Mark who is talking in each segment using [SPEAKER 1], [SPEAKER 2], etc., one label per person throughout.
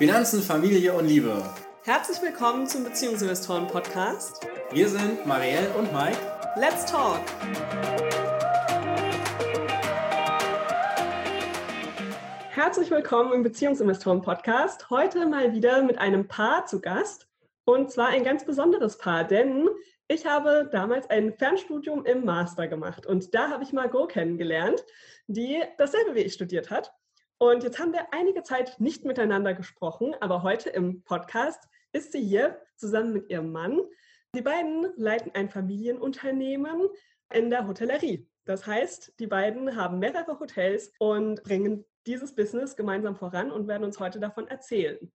[SPEAKER 1] Finanzen, Familie und Liebe.
[SPEAKER 2] Herzlich willkommen zum Beziehungsinvestoren Podcast.
[SPEAKER 1] Wir sind Marielle und Mike.
[SPEAKER 2] Let's talk! Herzlich willkommen im Beziehungsinvestoren Podcast. Heute mal wieder mit einem Paar zu Gast. Und zwar ein ganz besonderes Paar, denn ich habe damals ein Fernstudium im Master gemacht und da habe ich Margot kennengelernt, die dasselbe wie ich studiert hat. Und jetzt haben wir einige Zeit nicht miteinander gesprochen, aber heute im Podcast ist sie hier zusammen mit ihrem Mann. Die beiden leiten ein Familienunternehmen in der Hotellerie. Das heißt, die beiden haben mehrere Hotels und bringen dieses Business gemeinsam voran und werden uns heute davon erzählen.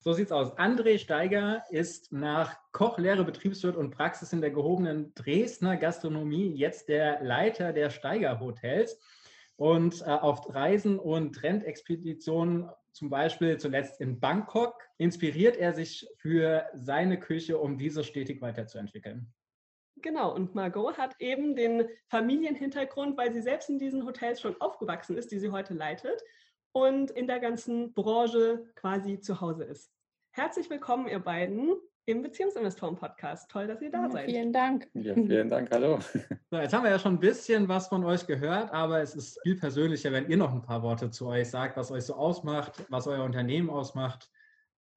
[SPEAKER 1] So sieht's aus. André Steiger ist nach Kochlehre, Betriebswirt und Praxis in der gehobenen Dresdner Gastronomie jetzt der Leiter der Steiger Hotels. Und äh, auf Reisen und Trendexpeditionen, zum Beispiel zuletzt in Bangkok, inspiriert er sich für seine Küche, um diese stetig weiterzuentwickeln.
[SPEAKER 2] Genau, und Margot hat eben den Familienhintergrund, weil sie selbst in diesen Hotels schon aufgewachsen ist, die sie heute leitet und in der ganzen Branche quasi zu Hause ist. Herzlich willkommen, ihr beiden im Beziehungsinvestoren-Podcast. Toll, dass ihr da
[SPEAKER 3] ja,
[SPEAKER 2] seid.
[SPEAKER 3] Vielen Dank.
[SPEAKER 4] Ja, vielen Dank, hallo.
[SPEAKER 1] So, jetzt haben wir ja schon ein bisschen was von euch gehört, aber es ist viel persönlicher, wenn ihr noch ein paar Worte zu euch sagt, was euch so ausmacht, was euer Unternehmen ausmacht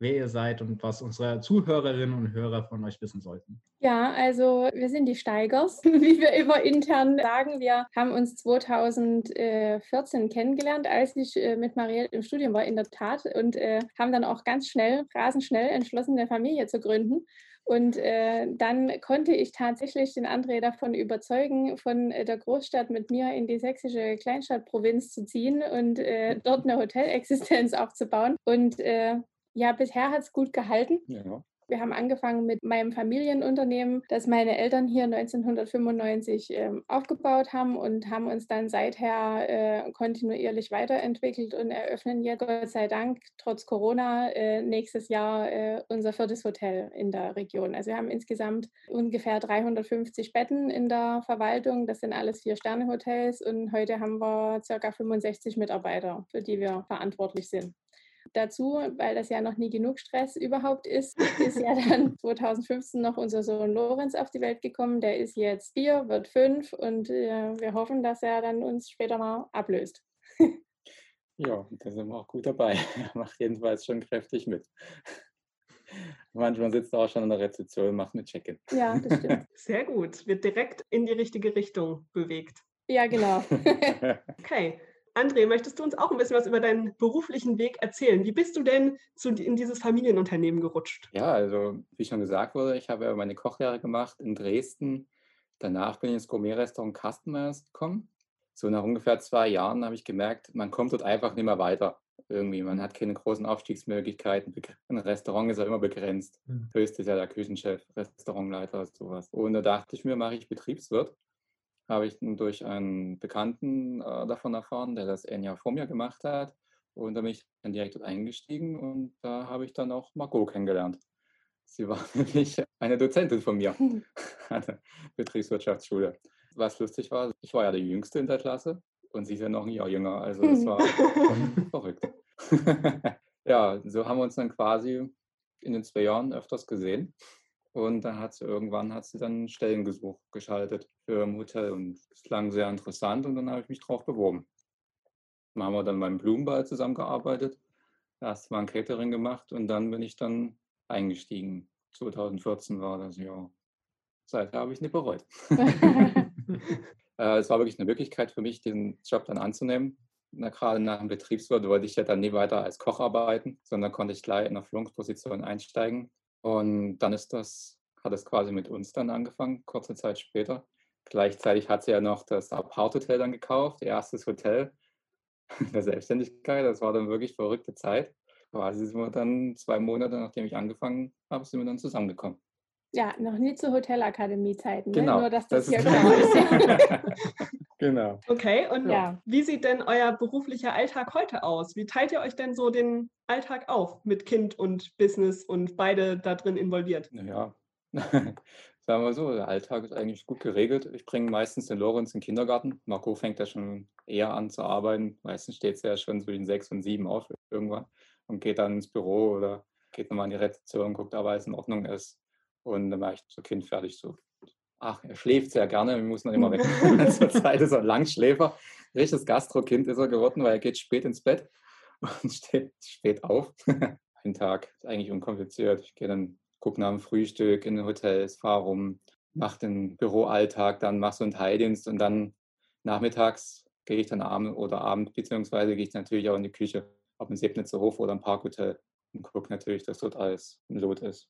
[SPEAKER 1] wer ihr seid und was unsere Zuhörerinnen und Hörer von euch wissen sollten.
[SPEAKER 3] Ja, also wir sind die Steigers, wie wir immer intern sagen. Wir haben uns 2014 kennengelernt, als ich äh, mit Marielle im Studium war, in der Tat, und äh, haben dann auch ganz schnell, rasend schnell entschlossen, eine Familie zu gründen. Und äh, dann konnte ich tatsächlich den André davon überzeugen, von der Großstadt mit mir in die sächsische Kleinstadtprovinz zu ziehen und äh, dort eine Hotelexistenz aufzubauen. Und äh, ja, bisher hat es gut gehalten. Ja. Wir haben angefangen mit meinem Familienunternehmen, das meine Eltern hier 1995 äh, aufgebaut haben und haben uns dann seither äh, kontinuierlich weiterentwickelt und eröffnen jetzt Gott sei Dank trotz Corona äh, nächstes Jahr äh, unser viertes Hotel in der Region. Also wir haben insgesamt ungefähr 350 Betten in der Verwaltung. Das sind alles Vier-Sterne-Hotels und heute haben wir ca. 65 Mitarbeiter, für die wir verantwortlich sind dazu, weil das ja noch nie genug Stress überhaupt ist, ist ja dann 2015 noch unser Sohn Lorenz auf die Welt gekommen. Der ist jetzt vier, wird fünf und äh, wir hoffen, dass er dann uns später mal ablöst.
[SPEAKER 4] ja, da sind wir auch gut dabei. Er macht jedenfalls schon kräftig mit. Manchmal sitzt er auch schon in der Rezeption und macht mit Check-in.
[SPEAKER 2] Ja, das stimmt. Sehr gut. Wird direkt in die richtige Richtung bewegt.
[SPEAKER 3] Ja, genau.
[SPEAKER 2] okay. André, möchtest du uns auch ein bisschen was über deinen beruflichen Weg erzählen? Wie bist du denn zu, in dieses Familienunternehmen gerutscht?
[SPEAKER 4] Ja, also wie schon gesagt wurde, ich habe meine Kochlehre gemacht in Dresden. Danach bin ich ins Gourmet-Restaurant Customers gekommen. So nach ungefähr zwei Jahren habe ich gemerkt, man kommt dort einfach nicht mehr weiter. Irgendwie, man hat keine großen Aufstiegsmöglichkeiten. Ein Restaurant ist ja immer begrenzt. Mhm. Höchst ist ja der Küchenchef, Restaurantleiter, sowas. Und da dachte ich mir, mache ich Betriebswirt habe ich durch einen Bekannten äh, davon erfahren, der das ein Jahr vor mir gemacht hat. Und da bin ich dann direkt eingestiegen und da habe ich dann auch Margot kennengelernt. Sie war nämlich eine Dozentin von mir an der Betriebswirtschaftsschule. Was lustig war, ich war ja der Jüngste in der Klasse und sie ist ja noch ein Jahr jünger. Also das war verrückt. ja, so haben wir uns dann quasi in den zwei Jahren öfters gesehen. Und dann hat sie irgendwann hat sie dann Stellengesuch geschaltet für ein Hotel und es klang sehr interessant und dann habe ich mich drauf beworben. Dann haben wir dann beim Blumenball zusammengearbeitet, erst mal ein Catering gemacht und dann bin ich dann eingestiegen. 2014 war das Jahr. Seither habe ich nicht bereut. Äh, es war wirklich eine Möglichkeit für mich, den Job dann anzunehmen. Na, gerade nach dem Betriebswirt wollte ich ja dann nie weiter als Koch arbeiten, sondern konnte ich gleich in eine Führungsposition einsteigen und dann ist das, hat es quasi mit uns dann angefangen, kurze Zeit später. Gleichzeitig hat sie ja noch das Apart-Hotel dann gekauft, ihr erstes Hotel der Selbstständigkeit. Das war dann wirklich verrückte Zeit. Quasi sind wir dann zwei Monate, nachdem ich angefangen habe, sind wir dann zusammengekommen.
[SPEAKER 3] Ja, noch nie zu Hotelakademie-Zeiten,
[SPEAKER 4] ne? genau,
[SPEAKER 3] nur dass
[SPEAKER 4] das,
[SPEAKER 3] das
[SPEAKER 4] hier genau ist. genau.
[SPEAKER 2] Okay, und ja. wie sieht denn euer beruflicher Alltag heute aus? Wie teilt ihr euch denn so den Alltag auf mit Kind und Business und beide da drin involviert?
[SPEAKER 4] Naja, sagen wir so, der Alltag ist eigentlich gut geregelt. Ich bringe meistens den Lorenz in den Kindergarten. Marco fängt ja schon eher an zu arbeiten. Meistens steht es ja schon zwischen sechs und sieben auf irgendwann und geht dann ins Büro oder geht nochmal in die Rezeption, guckt, ob alles in Ordnung ist. Und dann mache ich so Kind fertig so. Ach, er schläft sehr gerne, wir müssen dann immer weg. Zurzeit ist er ein Langschläfer. Richtiges Gastro-Kind ist er geworden, weil er geht spät ins Bett und steht spät auf. ein Tag ist eigentlich unkompliziert. Ich gehe dann, gucke nach dem Frühstück in den Hotels, fahre rum, mache den Büroalltag, dann mache so einen Teildienst und dann nachmittags gehe ich dann abend oder abend, beziehungsweise gehe ich natürlich auch in die Küche, ob im Sebnitzer Hof oder im Parkhotel und gucke natürlich, dass dort alles im Lot ist.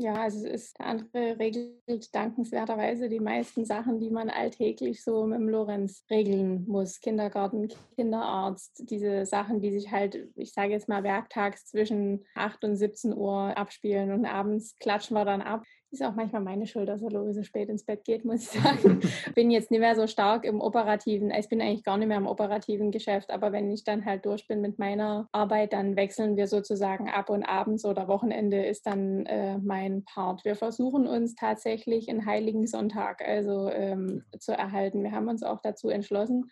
[SPEAKER 3] Ja, also es ist, der andere regelt dankenswerterweise die meisten Sachen, die man alltäglich so mit dem Lorenz regeln muss. Kindergarten, Kinderarzt, diese Sachen, die sich halt, ich sage jetzt mal, werktags zwischen 8 und 17 Uhr abspielen und abends klatschen wir dann ab. Ist auch manchmal meine Schuld, dass er so spät ins Bett geht, muss ich sagen. bin jetzt nicht mehr so stark im operativen, ich bin eigentlich gar nicht mehr im operativen Geschäft, aber wenn ich dann halt durch bin mit meiner Arbeit, dann wechseln wir sozusagen ab und abends oder Wochenende ist dann äh, mein Part. Wir versuchen uns tatsächlich einen heiligen Sonntag also ähm, zu erhalten. Wir haben uns auch dazu entschlossen,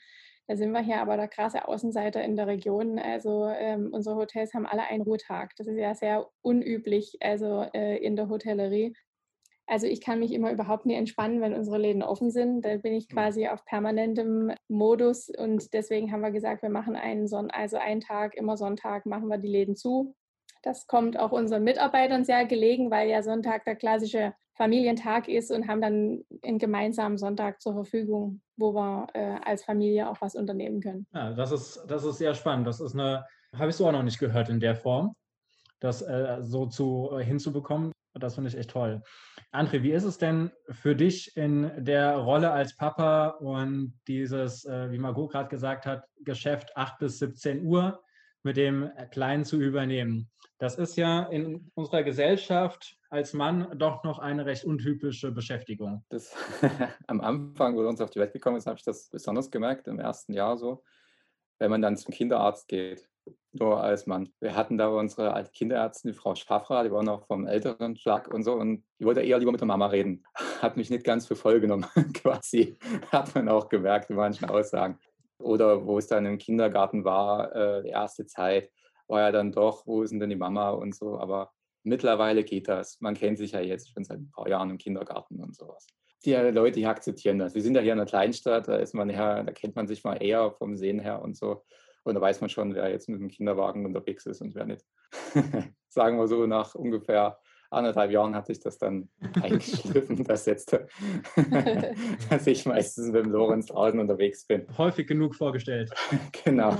[SPEAKER 3] da sind wir hier aber der krasse Außenseiter in der Region. Also ähm, unsere Hotels haben alle einen Ruhetag. Das ist ja sehr unüblich, also äh, in der Hotellerie. Also ich kann mich immer überhaupt nie entspannen, wenn unsere Läden offen sind. Da bin ich quasi auf permanentem Modus und deswegen haben wir gesagt, wir machen einen Son also einen Tag, immer Sonntag machen wir die Läden zu. Das kommt auch unseren Mitarbeitern sehr gelegen, weil ja Sonntag der klassische Familientag ist und haben dann einen gemeinsamen Sonntag zur Verfügung, wo wir äh, als Familie auch was unternehmen können.
[SPEAKER 1] Ja, das ist, das ist sehr spannend. Das ist eine, habe ich so auch noch nicht gehört in der Form, das äh, so zu, äh, hinzubekommen. Das finde ich echt toll. André, wie ist es denn für dich in der Rolle als Papa und dieses, äh, wie Margot gerade gesagt hat, Geschäft 8 bis 17 Uhr mit dem Kleinen zu übernehmen? Das ist ja in unserer Gesellschaft als Mann doch noch eine recht untypische Beschäftigung.
[SPEAKER 4] Das, am Anfang, wo er uns auf die Welt gekommen ist, habe ich das besonders gemerkt, im ersten Jahr so, wenn man dann zum Kinderarzt geht nur als Mann. Wir hatten da unsere alte Kinderärztin, die Frau Schaffra, die war noch vom älteren Schlag und so und die wollte eher lieber mit der Mama reden. Hat mich nicht ganz für voll genommen, quasi. Hat man auch gemerkt in manchen Aussagen. Oder wo es dann im Kindergarten war, äh, die erste Zeit, war ja dann doch, wo ist denn die Mama und so. Aber mittlerweile geht das. Man kennt sich ja jetzt schon seit ein paar Jahren im Kindergarten und sowas. Die Leute, die akzeptieren das. Wir sind ja hier in einer Kleinstadt, da ist man ja, da kennt man sich mal eher vom Sehen her und so. Und da weiß man schon, wer jetzt mit dem Kinderwagen unterwegs ist und wer nicht. Sagen wir so, nach ungefähr anderthalb Jahren hat sich das dann eingeschliffen, dass, jetzt, dass ich meistens mit dem Lorenz draußen unterwegs bin.
[SPEAKER 1] Häufig genug vorgestellt.
[SPEAKER 4] genau.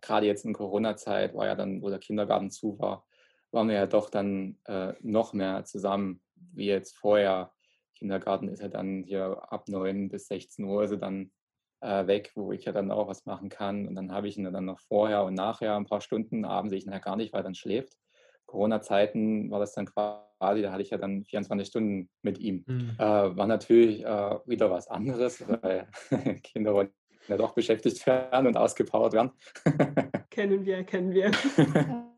[SPEAKER 4] Gerade jetzt in Corona-Zeit war ja dann, wo der Kindergarten zu war, waren wir ja doch dann äh, noch mehr zusammen, wie jetzt vorher. Kindergarten ist ja dann hier ab 9 bis 16 Uhr, also dann äh, weg, wo ich ja dann auch was machen kann. Und dann habe ich ihn dann noch vorher und nachher ein paar Stunden. Abends sehe ich ihn ja gar nicht, weil er dann schläft. Corona-Zeiten war das dann quasi, da hatte ich ja dann 24 Stunden mit ihm. Mhm. Äh, war natürlich äh, wieder was anderes, weil Kinder wollen ja doch beschäftigt werden und ausgepowert werden.
[SPEAKER 2] kennen wir, kennen wir.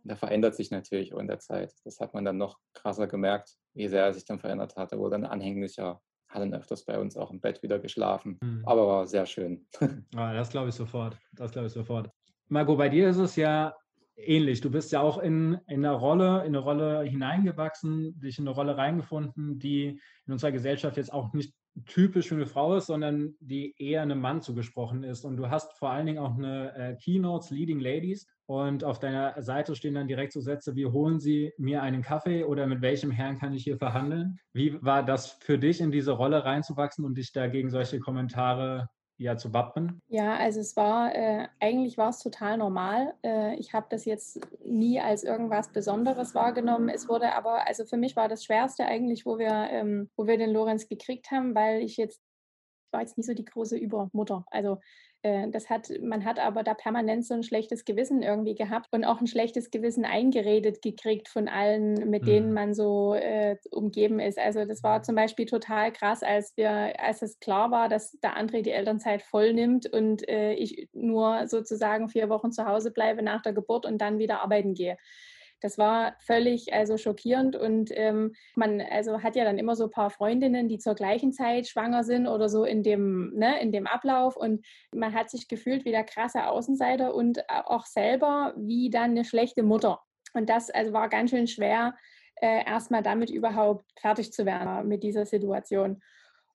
[SPEAKER 4] da verändert sich natürlich auch in der Zeit. Das hat man dann noch krasser gemerkt, wie sehr er sich dann verändert hatte, wo dann anhänglicher hat dann öfters bei uns auch im Bett wieder geschlafen. Mhm. Aber war sehr schön.
[SPEAKER 1] ah, das glaube ich sofort. Das glaube ich sofort. Margot, bei dir ist es ja ähnlich. Du bist ja auch in, in eine Rolle, in eine Rolle hineingewachsen, dich in eine Rolle reingefunden, die in unserer Gesellschaft jetzt auch nicht typisch für eine Frau ist, sondern die eher einem Mann zugesprochen ist. Und du hast vor allen Dingen auch eine äh, Keynotes Leading Ladies und auf deiner Seite stehen dann direkt so Sätze wie holen Sie mir einen Kaffee oder mit welchem Herrn kann ich hier verhandeln? Wie war das für dich, in diese Rolle reinzuwachsen und dich dagegen solche Kommentare ja zu wappnen?
[SPEAKER 3] Ja, also es war, äh, eigentlich war es total normal. Äh, ich habe das jetzt nie als irgendwas Besonderes wahrgenommen. Es wurde aber, also für mich war das Schwerste eigentlich, wo wir, ähm, wo wir den Lorenz gekriegt haben, weil ich jetzt war jetzt nie so die große Übermutter. Also äh, das hat, man hat aber da permanent so ein schlechtes Gewissen irgendwie gehabt und auch ein schlechtes Gewissen eingeredet gekriegt von allen, mit mhm. denen man so äh, umgeben ist. Also das war zum Beispiel total krass, als wir, als es klar war, dass der André die Elternzeit voll nimmt und äh, ich nur sozusagen vier Wochen zu Hause bleibe nach der Geburt und dann wieder arbeiten gehe Das war völlig also schockierend und ähm, man also hat ja dann immer so ein paar Freundinnen, die zur gleichen Zeit schwanger sind oder so in dem, ne, in dem Ablauf und man hat sich gefühlt wie der krasse Außenseiter und auch selber wie dann eine schlechte Mutter. Und das also war ganz schön schwer, äh, erstmal damit überhaupt fertig zu werden mit dieser Situation.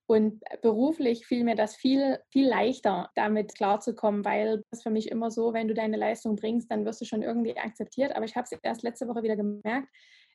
[SPEAKER 3] Und beruflich fiel mir das viel, viel leichter, damit klarzukommen, weil das für mich immer so, wenn du deine Leistung bringst, dann wirst du schon irgendwie akzeptiert. Aber ich habe es erst letzte Woche wieder gemerkt.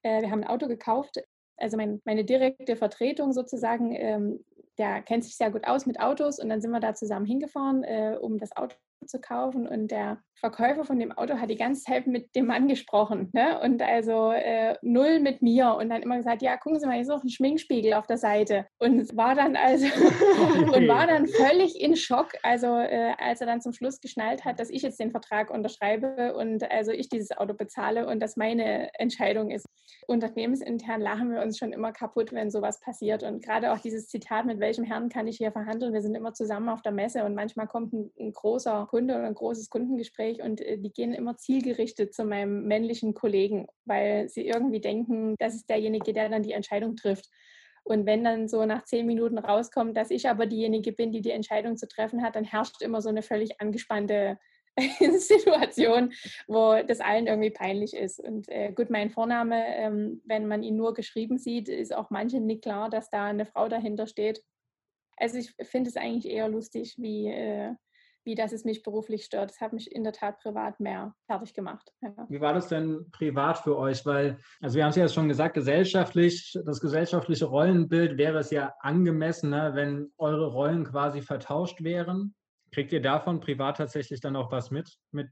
[SPEAKER 3] Äh, wir haben ein Auto gekauft. Also mein, meine direkte Vertretung sozusagen, ähm, der kennt sich sehr gut aus mit Autos und dann sind wir da zusammen hingefahren, äh, um das Auto zu kaufen und der Verkäufer von dem Auto hat die ganze Zeit mit dem Mann gesprochen ne? und also äh, null mit mir und dann immer gesagt, ja, gucken Sie mal, hier ist noch ein Schminkspiegel auf der Seite und war dann also und war dann völlig in Schock, also äh, als er dann zum Schluss geschnallt hat, dass ich jetzt den Vertrag unterschreibe und also ich dieses Auto bezahle und das meine Entscheidung ist. Unternehmensintern lachen wir uns schon immer kaputt, wenn sowas passiert und gerade auch dieses Zitat, mit welchem Herrn kann ich hier verhandeln? Wir sind immer zusammen auf der Messe und manchmal kommt ein, ein großer Kunde oder ein großes Kundengespräch und äh, die gehen immer zielgerichtet zu meinem männlichen Kollegen, weil sie irgendwie denken, das ist derjenige, der dann die Entscheidung trifft. Und wenn dann so nach zehn Minuten rauskommt, dass ich aber diejenige bin, die die Entscheidung zu treffen hat, dann herrscht immer so eine völlig angespannte Situation, wo das allen irgendwie peinlich ist. Und äh, gut, mein Vorname, ähm, wenn man ihn nur geschrieben sieht, ist auch manchen nicht klar, dass da eine Frau dahinter steht. Also ich finde es eigentlich eher lustig, wie, äh, wie dass es mich beruflich stört. Das hat mich in der Tat privat mehr fertig gemacht.
[SPEAKER 1] Ja. Wie war das denn privat für euch? Weil, also wir haben es ja schon gesagt, gesellschaftlich, das gesellschaftliche Rollenbild wäre es ja angemessener, wenn eure Rollen quasi vertauscht wären. Kriegt ihr davon privat tatsächlich dann auch was mit, mit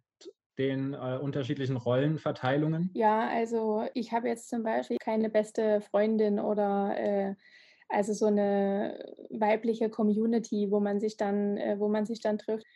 [SPEAKER 1] den äh, unterschiedlichen Rollenverteilungen?
[SPEAKER 3] Ja, also ich habe jetzt zum Beispiel keine beste Freundin oder äh, also so eine weibliche Community, wo man sich dann, äh, wo man sich dann trifft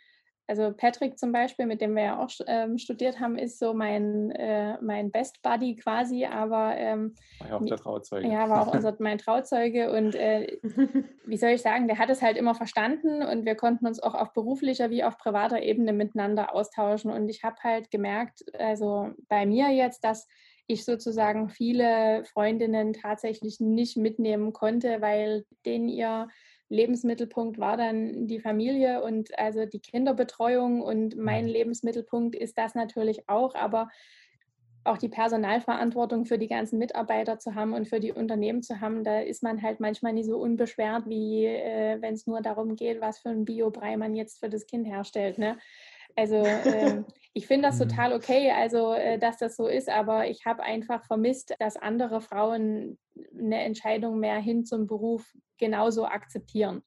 [SPEAKER 3] also Patrick zum Beispiel, mit dem wir ja auch ähm, studiert haben, ist so mein, äh, mein Best Buddy quasi, aber ähm,
[SPEAKER 4] war ja auch der Trauzeuge.
[SPEAKER 3] Ja, war auch unser, mein Trauzeuge und äh, wie soll ich sagen, der hat es halt immer verstanden und wir konnten uns auch auf beruflicher wie auf privater Ebene miteinander austauschen und ich habe halt gemerkt, also bei mir jetzt, dass ich sozusagen viele Freundinnen tatsächlich nicht mitnehmen konnte, weil denen ihr Lebensmittelpunkt war dann die Familie und also die Kinderbetreuung und mein mhm. Lebensmittelpunkt ist das natürlich auch, aber auch die Personalverantwortung für die ganzen Mitarbeiter zu haben und für die Unternehmen zu haben, da ist man halt manchmal nicht so unbeschwert, wie äh, wenn es nur darum geht, was für ein Biobrei man jetzt für das Kind herstellt. Ne? Also äh, ich finde das mhm. total okay, also äh, dass das so ist, aber ich habe einfach vermisst, dass andere Frauen eine Entscheidung mehr hin zum Beruf genauso akzeptieren.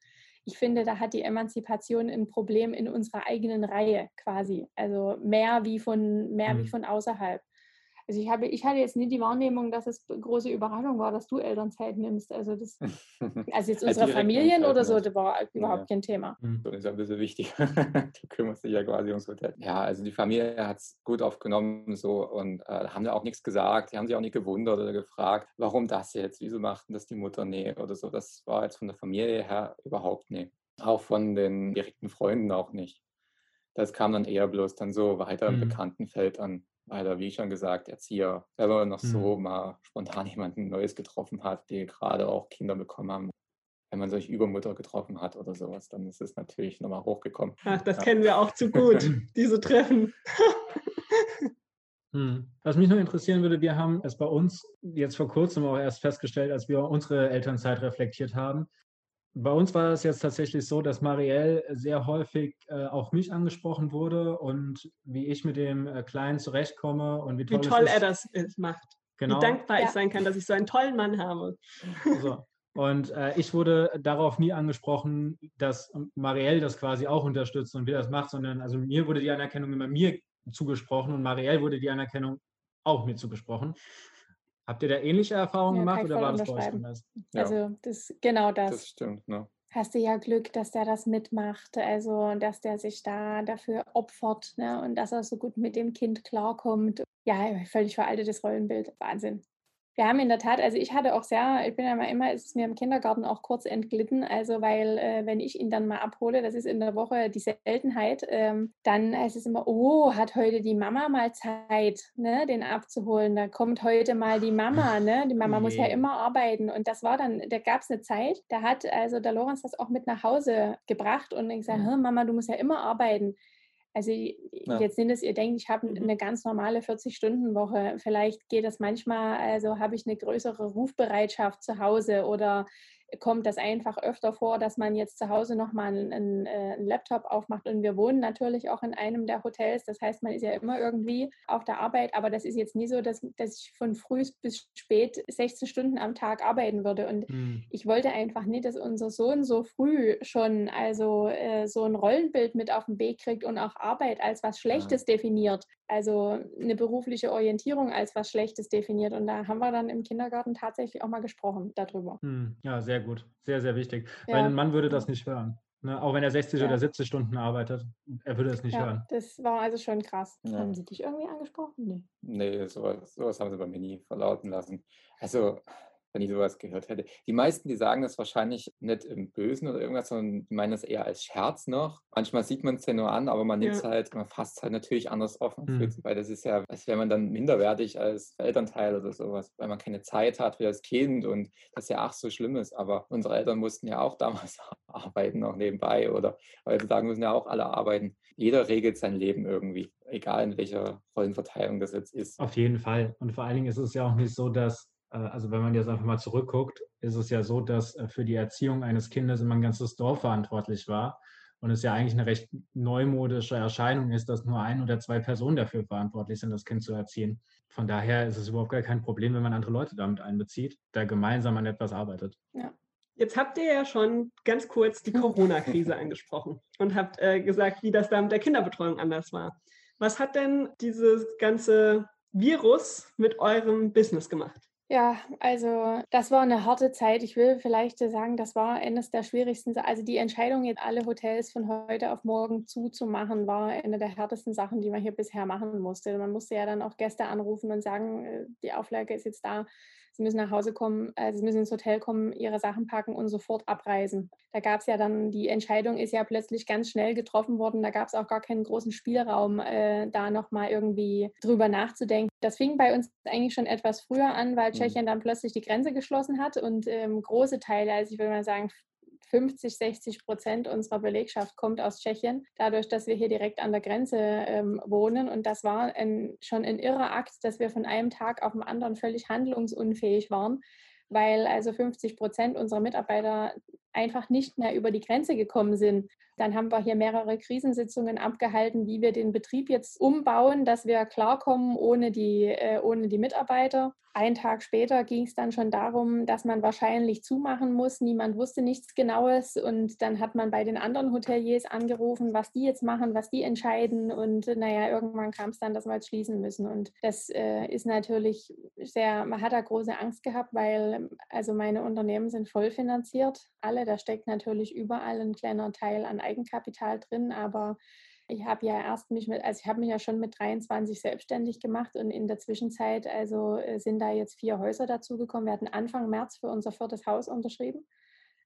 [SPEAKER 3] Ich finde, da hat die Emanzipation ein Problem in unserer eigenen Reihe quasi. Also mehr wie von, mehr mhm. wie von außerhalb. Also ich, habe, ich hatte jetzt nie die Wahrnehmung, dass es eine große Überraschung war, dass du Elternzeit nimmst. Also, das, also jetzt unsere Familien oder so, das war überhaupt ja. kein Thema.
[SPEAKER 4] Mhm. Das ist ja ein bisschen wichtig. du kümmerst dich ja quasi ums Hotel. Ja, also die Familie hat es gut aufgenommen so und äh, haben da auch nichts gesagt. Die haben sich auch nicht gewundert oder gefragt, warum das jetzt? Wieso macht denn das die Mutter? Nee, oder so. Das war jetzt von der Familie her überhaupt nicht. Auch von den direkten Freunden auch nicht. Das kam dann eher bloß dann so weiter im mhm. Bekanntenfeld an weil wie schon gesagt, Erzieher selber noch so mhm. mal spontan jemanden Neues getroffen hat, die gerade auch Kinder bekommen haben. Wenn man solche Übermutter getroffen hat oder sowas, dann ist es natürlich nochmal hochgekommen.
[SPEAKER 2] Ach, das ja. kennen wir auch zu gut, diese Treffen.
[SPEAKER 1] Hm. Was mich noch interessieren würde, wir haben es bei uns jetzt vor kurzem auch erst festgestellt, als wir unsere Elternzeit reflektiert haben, bei uns war es jetzt tatsächlich so, dass Marielle sehr häufig äh, auf mich angesprochen wurde und wie ich mit dem äh, Kleinen zurechtkomme und wie
[SPEAKER 2] toll, wie toll er das macht. Genau. Wie dankbar ja. ich sein kann, dass ich so einen tollen Mann habe.
[SPEAKER 1] So. Und äh, ich wurde darauf nie angesprochen, dass Marielle das quasi auch unterstützt und wie das macht, sondern also mir wurde die Anerkennung immer mir zugesprochen und Marielle wurde die Anerkennung auch mir zugesprochen. Habt ihr da ähnliche Erfahrungen ja, gemacht oder war das bei euch anders?
[SPEAKER 3] Also das, genau das.
[SPEAKER 4] Das stimmt, ne?
[SPEAKER 3] Hast du ja Glück, dass der das mitmacht, also dass der sich da dafür opfert ne? und dass er so gut mit dem Kind klarkommt. Ja, völlig veraltetes Rollenbild. Wahnsinn. Wir haben in der Tat, also ich hatte auch sehr, ich bin ja mal immer, ist es mir im Kindergarten auch kurz entglitten, also weil äh, wenn ich ihn dann mal abhole, das ist in der Woche die Seltenheit, ähm, dann heißt es immer, oh, hat heute die Mama mal Zeit, ne, den abzuholen, da kommt heute mal die Mama, ne, die Mama nee. muss ja immer arbeiten. Und das war dann, da gab es eine Zeit, da hat also der Lorenz das auch mit nach Hause gebracht und ich sage, Mama, du musst ja immer arbeiten. Also ja. jetzt sind es, ihr denkt, ich habe mhm. eine ganz normale 40-Stunden-Woche. Vielleicht geht das manchmal, also habe ich eine größere Rufbereitschaft zu Hause oder kommt das einfach öfter vor, dass man jetzt zu Hause nochmal einen, einen, äh, einen Laptop aufmacht. Und wir wohnen natürlich auch in einem der Hotels. Das heißt, man ist ja immer irgendwie auf der Arbeit. Aber das ist jetzt nie so, dass, dass ich von früh bis spät 16 Stunden am Tag arbeiten würde. Und mhm. ich wollte einfach nicht, dass unser Sohn so früh schon also äh, so ein Rollenbild mit auf den Weg kriegt und auch Arbeit als was Schlechtes ja. definiert. Also eine berufliche Orientierung als was Schlechtes definiert. Und da haben wir dann im Kindergarten tatsächlich auch mal gesprochen darüber.
[SPEAKER 1] Mhm. Ja, sehr gut. Sehr, sehr wichtig. Ja. Weil ein Mann würde das nicht hören. Ne? Auch wenn er 60 ja. oder 70 Stunden arbeitet, er würde es nicht ja, hören.
[SPEAKER 3] Das war also schon krass. Haben Sie dich irgendwie angesprochen?
[SPEAKER 4] Nee. Nee, sowas, sowas haben sie bei mir nie verlauten lassen. Also wenn ich sowas gehört hätte. Die meisten, die sagen das wahrscheinlich nicht im Bösen oder irgendwas, sondern die meinen das eher als Scherz noch. Manchmal sieht man es ja nur an, aber man nimmt es ja. halt, man fasst es halt natürlich anders offen, mhm. weil das ist ja, als wäre man dann minderwertig als Elternteil oder sowas, weil man keine Zeit hat wie das Kind und das ja ach so schlimm ist. Aber unsere Eltern mussten ja auch damals arbeiten, noch nebenbei oder heutzutage müssen ja auch alle arbeiten. Jeder regelt sein Leben irgendwie, egal in welcher Rollenverteilung das jetzt ist.
[SPEAKER 1] Auf jeden Fall. Und vor allen Dingen ist es ja auch nicht so, dass also wenn man jetzt einfach mal zurückguckt, ist es ja so, dass äh, für die Erziehung eines Kindes immer ein ganzes Dorf verantwortlich war. Und es ja eigentlich eine recht neumodische Erscheinung ist, dass nur ein oder zwei Personen dafür verantwortlich sind, das Kind zu erziehen. Von daher ist es überhaupt gar kein Problem, wenn man andere Leute damit einbezieht, da gemeinsam an etwas arbeitet.
[SPEAKER 2] Ja. Jetzt habt ihr ja schon ganz kurz die Corona-Krise angesprochen und habt äh, gesagt, wie das da mit der Kinderbetreuung anders war. Was hat denn dieses ganze Virus mit eurem Business gemacht?
[SPEAKER 3] Ja, also das war eine harte Zeit. Ich will vielleicht sagen, das war eines der schwierigsten. Also die Entscheidung, jetzt alle Hotels von heute auf morgen zuzumachen, war eine der härtesten Sachen, die man hier bisher machen musste. Man musste ja dann auch Gäste anrufen und sagen, äh, die Auflage ist jetzt da. Sie müssen nach Hause kommen, äh, sie müssen ins Hotel kommen, ihre Sachen packen und sofort abreisen. Da gab es ja dann, die Entscheidung ist ja plötzlich ganz schnell getroffen worden. Da gab es auch gar keinen großen Spielraum, äh, da nochmal irgendwie drüber nachzudenken. Das fing bei uns eigentlich schon etwas früher an, weil mhm. Tschechien dann plötzlich die Grenze geschlossen hat und ähm, große Teile, also ich würde mal sagen 50, 60 Prozent unserer Belegschaft kommt aus Tschechien, dadurch, dass wir hier direkt an der Grenze ähm, wohnen. Und das war ein, schon ein irrer Akt, dass wir von einem Tag auf den anderen völlig handlungsunfähig waren, weil also 50 Prozent unserer Mitarbeiter einfach nicht mehr über die Grenze gekommen sind. Dann haben wir hier mehrere Krisensitzungen abgehalten, wie wir den Betrieb jetzt umbauen, dass wir klarkommen ohne die, äh, ohne die Mitarbeiter. Ein Tag später ging es dann schon darum, dass man wahrscheinlich zumachen muss. Niemand wusste nichts Genaues. Und dann hat man bei den anderen Hoteliers angerufen, was die jetzt machen, was die entscheiden. Und naja, irgendwann kam es dann, dass wir jetzt schließen müssen. Und das äh, ist natürlich sehr, man hat da große Angst gehabt, weil also meine Unternehmen sind voll finanziert. Alle, da steckt natürlich überall ein kleiner Teil an Eigenkapital drin, aber ich habe ja erst mich mit, also ich habe mich ja schon mit 23 selbstständig gemacht und in der Zwischenzeit also äh, sind da jetzt vier Häuser dazugekommen. Wir hatten Anfang März für unser viertes Haus unterschrieben.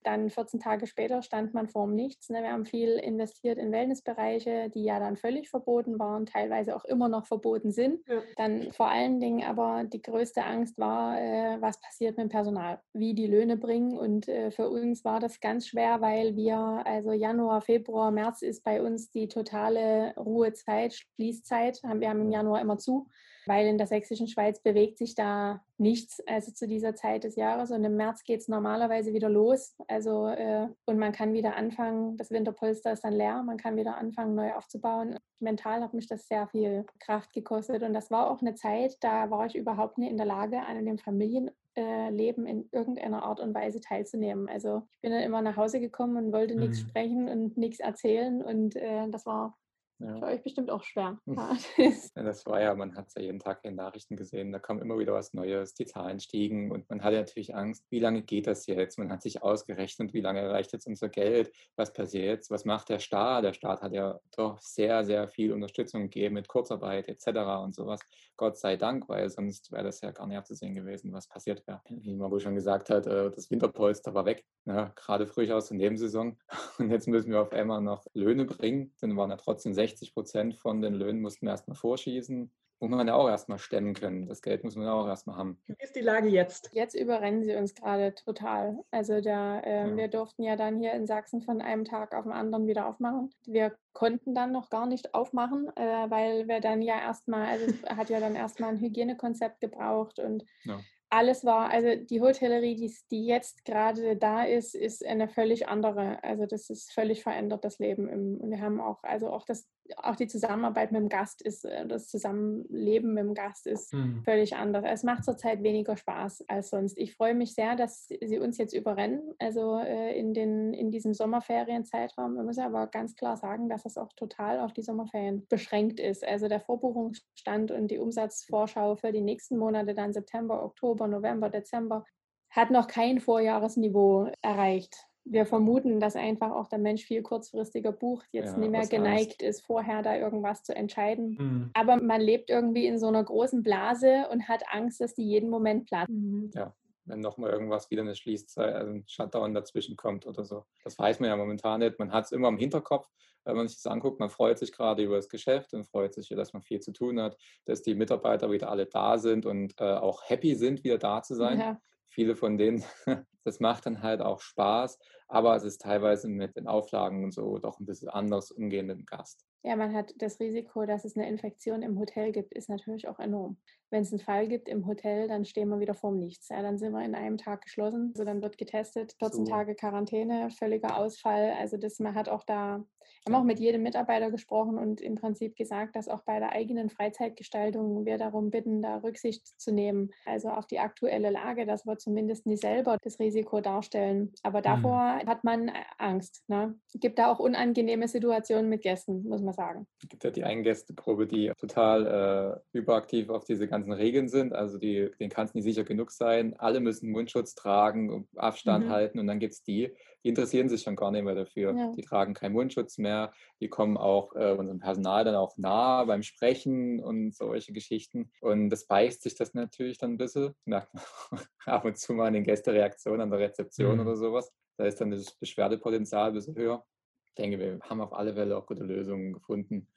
[SPEAKER 3] Dann 14 Tage später stand man vor dem Nichts. Ne? Wir haben viel investiert in Wellnessbereiche, die ja dann völlig verboten waren, teilweise auch immer noch verboten sind. Ja. Dann vor allen Dingen aber die größte Angst war, äh, was passiert mit dem Personal, wie die Löhne bringen. Und äh, für uns war das ganz schwer, weil wir, also Januar, Februar, März ist bei uns die totale Ruhezeit, Schließzeit. Wir haben im Januar immer zu weil in der sächsischen Schweiz bewegt sich da nichts, also zu dieser Zeit des Jahres. Und im März geht es normalerweise wieder los. Also äh, und man kann wieder anfangen, das Winterpolster ist dann leer, man kann wieder anfangen, neu aufzubauen. Mental hat mich das sehr viel Kraft gekostet. Und das war auch eine Zeit, da war ich überhaupt nicht in der Lage, an dem Familienleben in irgendeiner Art und Weise teilzunehmen. Also ich bin dann immer nach Hause gekommen und wollte mhm. nichts sprechen und nichts erzählen. Und äh, das war Ja. Für euch bestimmt auch schwer.
[SPEAKER 4] Das war ja, man hat es ja jeden Tag in den Nachrichten gesehen, da kam immer wieder was Neues, die Zahlen stiegen und man hatte natürlich Angst, wie lange geht das jetzt? Man hat sich ausgerechnet, wie lange erreicht jetzt unser Geld, was passiert jetzt, was macht der Staat? Der Staat hat ja doch sehr, sehr viel Unterstützung gegeben mit Kurzarbeit etc. und sowas. Gott sei Dank, weil sonst wäre das ja gar nicht abzusehen gewesen, was passiert wäre. Wie Margot schon gesagt hat, äh, das Winterpolster war weg, ja, gerade frisch aus der Nebensaison und jetzt müssen wir auf einmal noch Löhne bringen, dann waren ja trotzdem 60 60 Prozent von den Löhnen mussten wir erstmal vorschießen. Muss man ja auch erstmal stemmen können. Das Geld muss man auch erstmal haben.
[SPEAKER 2] Wie ist die Lage jetzt?
[SPEAKER 3] Jetzt überrennen sie uns gerade total. Also da, äh, ja. wir durften ja dann hier in Sachsen von einem Tag auf den anderen wieder aufmachen. Wir konnten dann noch gar nicht aufmachen, äh, weil wir dann ja erstmal, also es hat ja dann erstmal ein Hygienekonzept gebraucht und ja alles war, also die Hotellerie, die, die jetzt gerade da ist, ist eine völlig andere. Also das ist völlig verändert, das Leben. Im, wir haben auch, also auch das, auch die Zusammenarbeit mit dem Gast ist, äh, das Zusammenleben mit dem Gast ist mhm. völlig anders. Es macht zurzeit weniger Spaß als sonst. Ich freue mich sehr, dass sie uns jetzt überrennen, also äh, in, den, in diesem Sommerferienzeitraum. Wir müssen aber ganz klar sagen, dass es auch total auf die Sommerferien beschränkt ist. Also der Vorbuchungsstand und die Umsatzvorschau für die nächsten Monate, dann September, Oktober, November, Dezember, hat noch kein Vorjahresniveau erreicht. Wir vermuten, dass einfach auch der Mensch viel kurzfristiger bucht, jetzt ja, nicht mehr geneigt Angst. ist, vorher da irgendwas zu entscheiden. Mhm. Aber man lebt irgendwie in so einer großen Blase und hat Angst, dass die jeden Moment platzen.
[SPEAKER 4] Mhm. Ja, wenn nochmal irgendwas wieder eine Schließzeit, also ein Shutdown dazwischen kommt oder so. Das weiß man ja momentan nicht. Man hat es immer im Hinterkopf, wenn man sich das anguckt, man freut sich gerade über das Geschäft und freut sich, dass man viel zu tun hat, dass die Mitarbeiter wieder alle da sind und äh, auch happy sind, wieder da zu sein. Ja. Viele von denen, das macht dann halt auch Spaß, aber es ist teilweise mit den Auflagen und so doch ein bisschen anders umgehen mit dem Gast.
[SPEAKER 3] Ja, man hat das Risiko, dass es eine Infektion im Hotel gibt, ist natürlich auch enorm. Wenn es einen Fall gibt im Hotel, dann stehen wir wieder vorm Nichts. Ja, dann sind wir in einem Tag geschlossen, also dann wird getestet, 14 so. Tage Quarantäne, völliger Ausfall. Also das, man hat auch da haben auch mit jedem Mitarbeiter gesprochen und im Prinzip gesagt, dass auch bei der eigenen Freizeitgestaltung wir darum bitten, da Rücksicht zu nehmen. Also auf die aktuelle Lage, dass wir zumindest nie selber das Risiko darstellen. Aber mhm. davor mhm. hat man Angst. Ne? Gibt da auch unangenehme Situationen mit Gästen, muss man sagen.
[SPEAKER 4] Es gibt ja die eine Gästegruppe, die total äh, überaktiv auf diese ganzen Regeln sind. Also die, denen kann es nicht sicher genug sein. Alle müssen Mundschutz tragen, Abstand mhm. halten und dann gibt es die, die interessieren sich schon gar nicht mehr dafür. Ja. Die tragen keinen Mundschutz mehr, die kommen auch äh, unserem Personal dann auch nah beim Sprechen und solche Geschichten. Und das beißt sich das natürlich dann ein bisschen. Merkt man ab und zu mal in den Gästereaktionen an der Rezeption mhm. oder sowas. Da ist dann das Beschwerdepotenzial ein bisschen höher. Ich denke, wir haben auf alle Fälle auch gute Lösungen gefunden.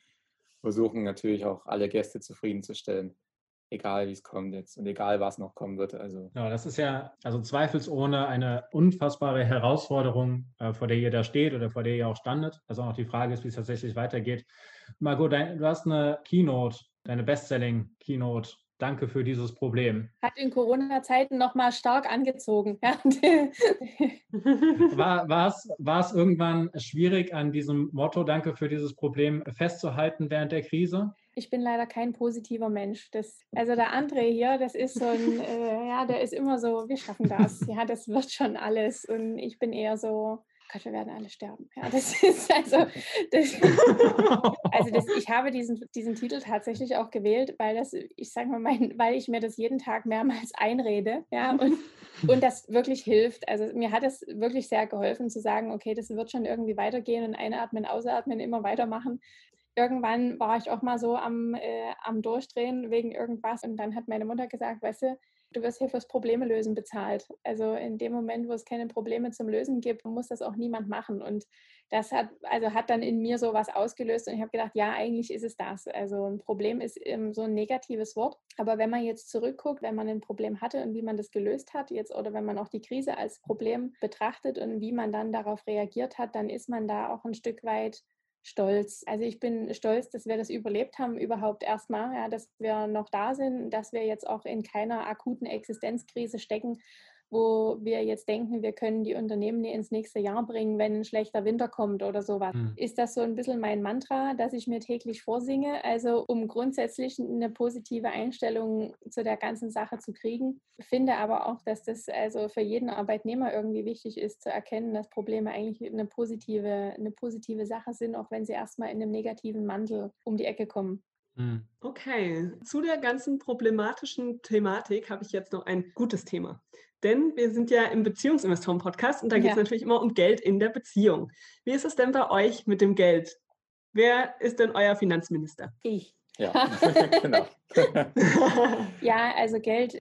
[SPEAKER 4] Versuchen natürlich auch alle Gäste zufriedenzustellen egal wie es kommt jetzt und egal was noch kommen wird. Also.
[SPEAKER 1] Ja, das ist ja also zweifelsohne eine unfassbare Herausforderung, äh, vor der ihr da steht oder vor der ihr auch standet. Also auch die Frage ist, wie es tatsächlich weitergeht. Margot, dein, du hast eine Keynote, deine Bestselling-Keynote Danke für dieses Problem.
[SPEAKER 3] Hat in Corona-Zeiten nochmal stark angezogen.
[SPEAKER 1] war, war es irgendwann schwierig, an diesem Motto Danke für dieses Problem festzuhalten während der Krise?
[SPEAKER 3] Ich bin leider kein positiver Mensch. Das, also der André hier, das ist so ein, äh, ja, der ist immer so, wir schaffen das. Ja, das wird schon alles. Und ich bin eher so, Gott, wir werden alle sterben. Ja, das ist also, das, also das, ich habe diesen, diesen Titel tatsächlich auch gewählt, weil das, ich sage mal, mein, weil ich mir das jeden Tag mehrmals einrede, ja, und, und das wirklich hilft. Also mir hat es wirklich sehr geholfen zu sagen, okay, das wird schon irgendwie weitergehen und einatmen, ausatmen, immer weitermachen. Irgendwann war ich auch mal so am, äh, am Durchdrehen wegen irgendwas und dann hat meine Mutter gesagt, weißt du, du wirst hier fürs Probleme lösen bezahlt. Also in dem Moment, wo es keine Probleme zum Lösen gibt, muss das auch niemand machen. Und das hat, also hat dann in mir so was ausgelöst und ich habe gedacht, ja, eigentlich ist es das. Also ein Problem ist so ein negatives Wort. Aber wenn man jetzt zurückguckt, wenn man ein Problem hatte und wie man das gelöst hat, jetzt oder wenn man auch die Krise als Problem betrachtet und wie man dann darauf reagiert hat, dann ist man da auch ein Stück weit stolz. Also ich bin stolz, dass wir das überlebt haben, überhaupt erstmal, ja, dass wir noch da sind, dass wir jetzt auch in keiner akuten Existenzkrise stecken, wo wir jetzt denken, wir können die Unternehmen ins nächste Jahr bringen, wenn ein schlechter Winter kommt oder sowas. Hm. Ist das so ein bisschen mein Mantra, das ich mir täglich vorsinge? Also um grundsätzlich eine positive Einstellung zu der ganzen Sache zu kriegen. Ich finde aber auch, dass das also für jeden Arbeitnehmer irgendwie wichtig ist, zu erkennen, dass Probleme eigentlich eine positive, eine positive Sache sind, auch wenn sie erstmal in einem negativen Mantel um die Ecke kommen.
[SPEAKER 2] Hm. Okay, zu der ganzen problematischen Thematik habe ich jetzt noch ein gutes Thema. Denn wir sind ja im Beziehungsinvestoren-Podcast und da geht es ja. natürlich immer um Geld in der Beziehung. Wie ist es denn bei euch mit dem Geld? Wer ist denn euer Finanzminister?
[SPEAKER 3] Ich.
[SPEAKER 4] Ja, genau.
[SPEAKER 3] ja, also Geld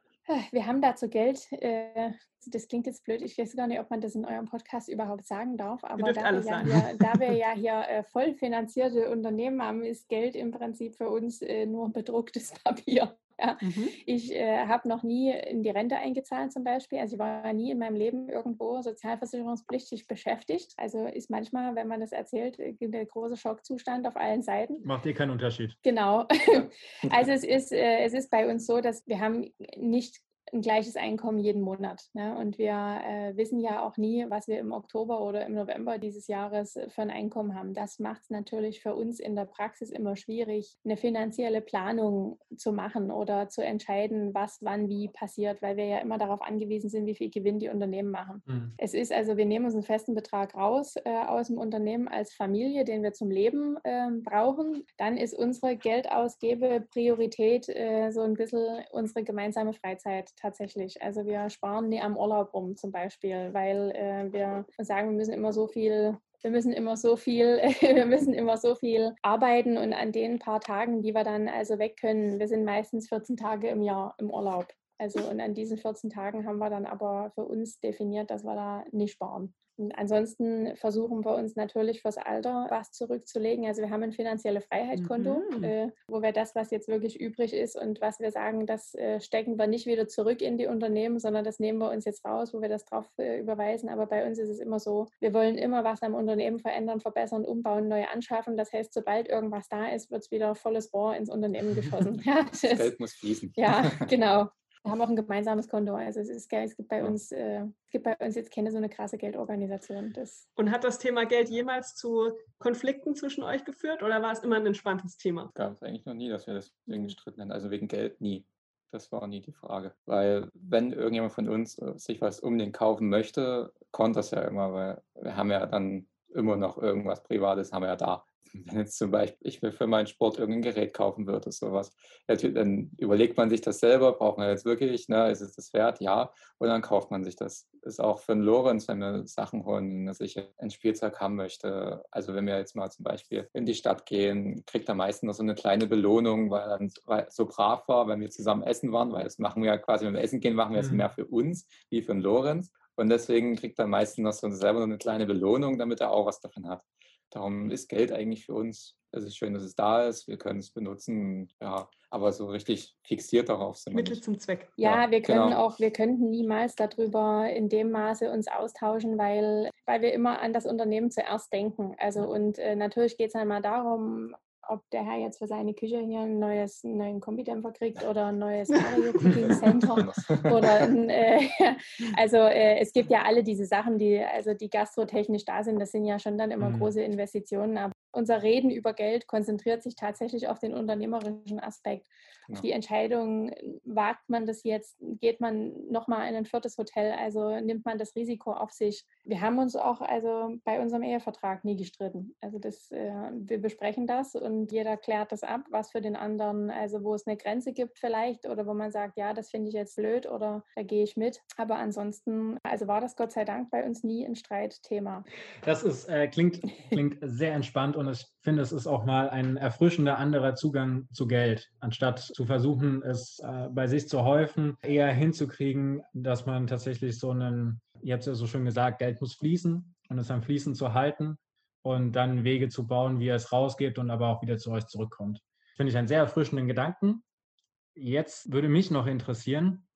[SPEAKER 3] wir haben dazu Geld. Äh, das klingt jetzt blöd. Ich weiß gar nicht, ob man das in eurem Podcast überhaupt sagen darf. Aber da wir, ja hier, da wir, ja hier, äh, voll finanzierte Unternehmen haben, ist Geld im Prinzip für uns äh, nur bedrucktes Papier. Ja. Mhm. Ich äh, habe noch nie in die Rente eingezahlt zum Beispiel. Also ich war nie in meinem Leben irgendwo sozialversicherungspflichtig beschäftigt. Also ist manchmal, wenn man das erzählt, äh, ein großer Schockzustand auf allen Seiten.
[SPEAKER 1] Macht dir keinen Unterschied.
[SPEAKER 3] Genau. also es ist, äh, es ist bei uns so, dass wir haben nicht ein gleiches Einkommen jeden Monat. Ne? Und wir äh, wissen ja auch nie, was wir im Oktober oder im November dieses Jahres äh, für ein Einkommen haben. Das macht es natürlich für uns in der Praxis immer schwierig, eine finanzielle Planung zu machen oder zu entscheiden, was wann wie passiert, weil wir ja immer darauf angewiesen sind, wie viel Gewinn die Unternehmen machen. Mhm. Es ist also, wir nehmen uns einen festen Betrag raus äh, aus dem Unternehmen als Familie, den wir zum Leben äh, brauchen. Dann ist unsere Geldausgebepriorität äh, so ein bisschen unsere gemeinsame Freizeit tatsächlich. Also wir sparen nie am Urlaub um zum Beispiel, weil äh, wir sagen, wir müssen immer so viel wir müssen immer so viel, wir müssen immer so viel arbeiten und an den paar Tagen, die wir dann also weg können, wir sind meistens 14 Tage im Jahr im Urlaub. Also und an diesen 14 Tagen haben wir dann aber für uns definiert, dass wir da nicht sparen. Ansonsten versuchen wir uns natürlich fürs Alter was zurückzulegen. Also wir haben ein finanzielle Freiheitskonto, mhm. äh, wo wir das, was jetzt wirklich übrig ist und was wir sagen, das äh, stecken wir nicht wieder zurück in die Unternehmen, sondern das nehmen wir uns jetzt raus, wo wir das drauf äh, überweisen. Aber bei uns ist es immer so, wir wollen immer was am Unternehmen verändern, verbessern, umbauen, neu anschaffen. Das heißt, sobald irgendwas da ist, wird es wieder volles Rohr ins Unternehmen geschossen.
[SPEAKER 4] ja, das Geld muss fließen.
[SPEAKER 3] Ja, genau. Wir haben auch ein gemeinsames Konto. Also es ist geil. Es gibt bei ja. uns, äh, es gibt bei uns jetzt keine so eine krasse Geldorganisation. Das
[SPEAKER 2] Und hat das Thema Geld jemals zu Konflikten zwischen euch geführt oder war es immer ein entspanntes Thema?
[SPEAKER 4] Gab es eigentlich noch nie, dass wir deswegen gestritten haben. Also wegen Geld nie. Das war nie die Frage. Weil wenn irgendjemand von uns äh, sich was unbedingt kaufen möchte, konnte das ja immer, weil wir haben ja dann immer noch irgendwas Privates, haben wir ja da wenn jetzt zum Beispiel ich mir für meinen Sport irgendein Gerät kaufen würde, sowas, dann überlegt man sich das selber, braucht man jetzt wirklich, ne, ist es das wert? Ja, und dann kauft man sich das. Ist auch für einen Lorenz, wenn wir Sachen holen, dass ich ein Spielzeug haben möchte. Also wenn wir jetzt mal zum Beispiel in die Stadt gehen, kriegt er meistens noch so eine kleine Belohnung, weil er so brav war, wenn wir zusammen essen waren, weil das machen wir ja quasi, wenn wir essen gehen, machen wir es mhm. mehr für uns wie für einen Lorenz. Und deswegen kriegt er meistens noch so selber eine kleine Belohnung, damit er auch was davon hat. Darum ist Geld eigentlich für uns, es ist schön, dass es da ist, wir können es benutzen, ja, aber so richtig fixiert darauf sind
[SPEAKER 2] Mittel zum Zweck.
[SPEAKER 3] Ja, ja wir können genau. auch, wir könnten niemals darüber in dem Maße uns austauschen, weil, weil wir immer an das Unternehmen zuerst denken. Also und äh, natürlich geht es einmal darum, ob der Herr jetzt für seine Küche hier ein neues, einen neuen Kombidämpfer kriegt oder ein neues Mario Cooking Center oder ein, äh, also äh, es gibt ja alle diese Sachen, die also die gastrotechnisch da sind, das sind ja schon dann immer mhm. große Investitionen, aber unser Reden über Geld konzentriert sich tatsächlich auf den unternehmerischen Aspekt. Ja. Die Entscheidung, wagt man das jetzt, geht man nochmal in ein viertes Hotel, also nimmt man das Risiko auf sich. Wir haben uns auch also bei unserem Ehevertrag nie gestritten. Also das, äh, wir besprechen das und jeder klärt das ab, was für den anderen, also wo es eine Grenze gibt vielleicht oder wo man sagt, ja, das finde ich jetzt blöd oder da gehe ich mit. Aber ansonsten, also war das Gott sei Dank bei uns nie ein Streitthema.
[SPEAKER 1] Das ist, äh, klingt, klingt sehr entspannt und ich finde, es ist auch mal ein erfrischender anderer Zugang zu Geld, anstatt zu versuchen, es äh, bei sich zu häufen, eher hinzukriegen, dass man tatsächlich so einen, ihr habt es ja so schön gesagt, Geld muss fließen und es am Fließen zu halten und dann Wege zu bauen, wie es rausgeht und aber auch wieder zu euch zurückkommt. Finde ich einen sehr erfrischenden Gedanken. Jetzt würde mich noch interessieren,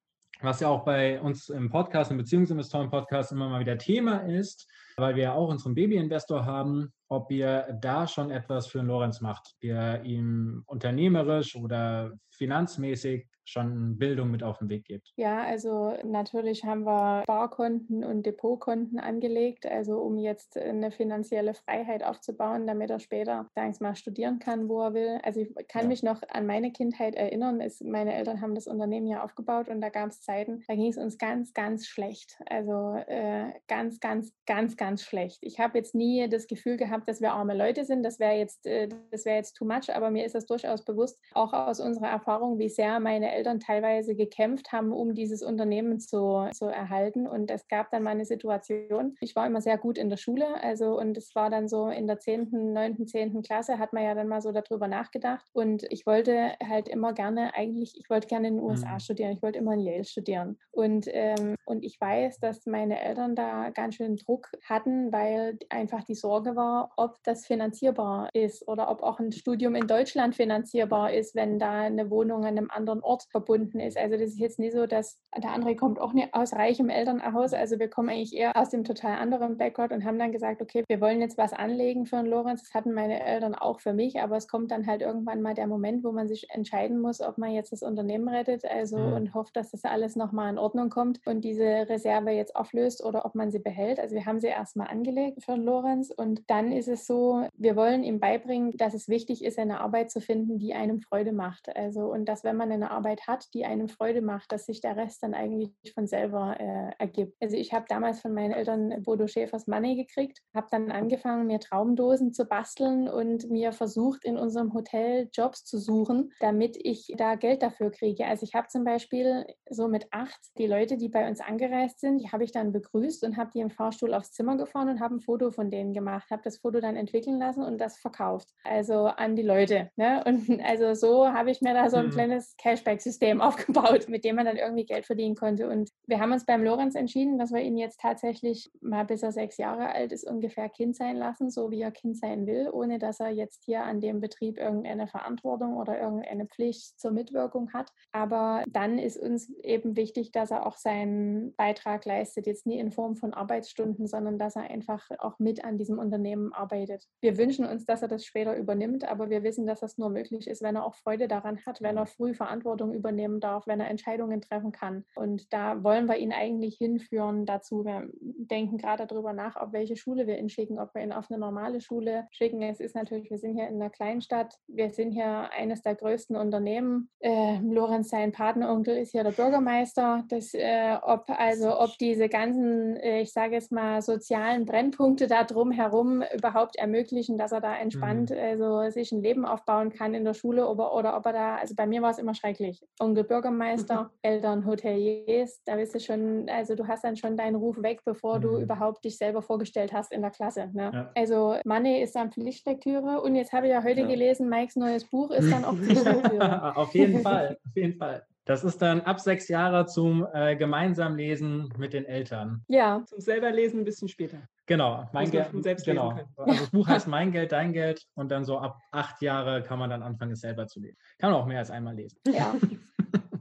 [SPEAKER 1] was ja auch bei uns im Podcast, im Beziehungsinvestoren-Podcast immer mal wieder Thema ist, weil wir auch unseren Babyinvestor haben, ob ihr da schon etwas für Lorenz macht, ihr ihm unternehmerisch oder finanzmäßig schon Bildung mit auf den Weg gibt?
[SPEAKER 3] Ja, also natürlich haben wir Barkonten und Depotkonten angelegt, also um jetzt eine finanzielle Freiheit aufzubauen, damit er später, sagen wir mal, studieren kann, wo er will. Also ich kann ja. mich noch an meine Kindheit erinnern. Es, meine Eltern haben das Unternehmen ja aufgebaut und da gab es Zeiten, da ging es uns ganz, ganz schlecht. Also äh, ganz, ganz, ganz, ganz schlecht. Ich habe jetzt nie das Gefühl gehabt, dass wir arme Leute sind. Das wäre jetzt, äh, das wäre jetzt too much, aber mir ist das durchaus bewusst, auch aus unserer Erfahrung, wie sehr meine Eltern Eltern teilweise gekämpft haben, um dieses Unternehmen zu, zu erhalten. Und es gab dann mal eine Situation, ich war immer sehr gut in der Schule, also und es war dann so in der 10., 9., 10. Klasse, hat man ja dann mal so darüber nachgedacht. Und ich wollte halt immer gerne, eigentlich, ich wollte gerne in den USA mhm. studieren, ich wollte immer in Yale studieren. Und, ähm, und ich weiß, dass meine Eltern da ganz schön Druck hatten, weil einfach die Sorge war, ob das finanzierbar ist oder ob auch ein Studium in Deutschland finanzierbar ist, wenn da eine Wohnung an einem anderen Ort verbunden ist. Also das ist jetzt nicht so, dass der andere kommt auch nicht aus reichem Elternhaus. Also wir kommen eigentlich eher aus dem total anderen Background und haben dann gesagt, okay, wir wollen jetzt was anlegen für einen Lorenz. Das hatten meine Eltern auch für mich, aber es kommt dann halt irgendwann mal der Moment, wo man sich entscheiden muss, ob man jetzt das Unternehmen rettet, also mhm. und hofft, dass das alles nochmal in Ordnung kommt und diese Reserve jetzt auflöst oder ob man sie behält. Also wir haben sie erstmal angelegt für Lorenz und dann ist es so, wir wollen ihm beibringen, dass es wichtig ist, eine Arbeit zu finden, die einem Freude macht. Also und dass wenn man eine Arbeit Arbeit hat, die einem Freude macht, dass sich der Rest dann eigentlich von selber äh, ergibt. Also ich habe damals von meinen Eltern Bodo Schäfers Money gekriegt, habe dann angefangen, mir Traumdosen zu basteln und mir versucht, in unserem Hotel Jobs zu suchen, damit ich da Geld dafür kriege. Also ich habe zum Beispiel so mit acht die Leute, die bei uns angereist sind, die habe ich dann begrüßt und habe die im Fahrstuhl aufs Zimmer gefahren und habe ein Foto von denen gemacht, habe das Foto dann entwickeln lassen und das verkauft. Also an die Leute. Ne? Und also so habe ich mir da so ein mhm. kleines Cashback System aufgebaut, mit dem man dann irgendwie Geld verdienen konnte. Und wir haben uns beim Lorenz entschieden, dass wir ihn jetzt tatsächlich mal bis er sechs Jahre alt ist, ungefähr Kind sein lassen, so wie er Kind sein will, ohne dass er jetzt hier an dem Betrieb irgendeine Verantwortung oder irgendeine Pflicht zur Mitwirkung hat. Aber dann ist uns eben wichtig, dass er auch seinen Beitrag leistet, jetzt nie in Form von Arbeitsstunden, sondern dass er einfach auch mit an diesem Unternehmen arbeitet. Wir wünschen uns, dass er das später übernimmt, aber wir wissen, dass das nur möglich ist, wenn er auch Freude daran hat, wenn er früh Verantwortung übernehmen darf, wenn er Entscheidungen treffen kann. Und da wollen wir ihn eigentlich hinführen dazu. Wir denken gerade darüber nach, auf welche Schule wir ihn schicken, ob wir ihn auf eine normale Schule schicken. Es ist natürlich, wir sind hier in einer Kleinstadt, wir sind hier eines der größten Unternehmen. Äh, Lorenz, sein Patenonkel, ist hier der Bürgermeister. Das, äh, ob also ob diese ganzen, äh, ich sage jetzt mal, sozialen Brennpunkte da drumherum überhaupt ermöglichen, dass er da entspannt mhm. also sich ein Leben aufbauen kann in der Schule oder, oder ob er da, also bei mir war es immer schrecklich. Onkel Bürgermeister, mhm. Eltern, Hoteliers, da bist du schon, also du hast dann schon deinen Ruf weg, bevor mhm. du überhaupt dich selber vorgestellt hast in der Klasse. Ne? Ja. Also Money ist dann Pflichtlektüre und jetzt habe ich ja heute ja. gelesen, Mikes neues Buch ist dann auch Pflichtlektüre.
[SPEAKER 1] auf jeden Fall, auf jeden Fall. Das ist dann ab sechs Jahre zum äh, gemeinsam Lesen mit den Eltern.
[SPEAKER 2] Ja, zum selber Lesen ein bisschen später.
[SPEAKER 1] Genau, mein Geld. Selbst genau. Also das Buch heißt Mein Geld, dein Geld und dann so ab acht Jahre kann man dann anfangen, es selber zu lesen. Kann man auch mehr als einmal lesen.
[SPEAKER 3] Ja.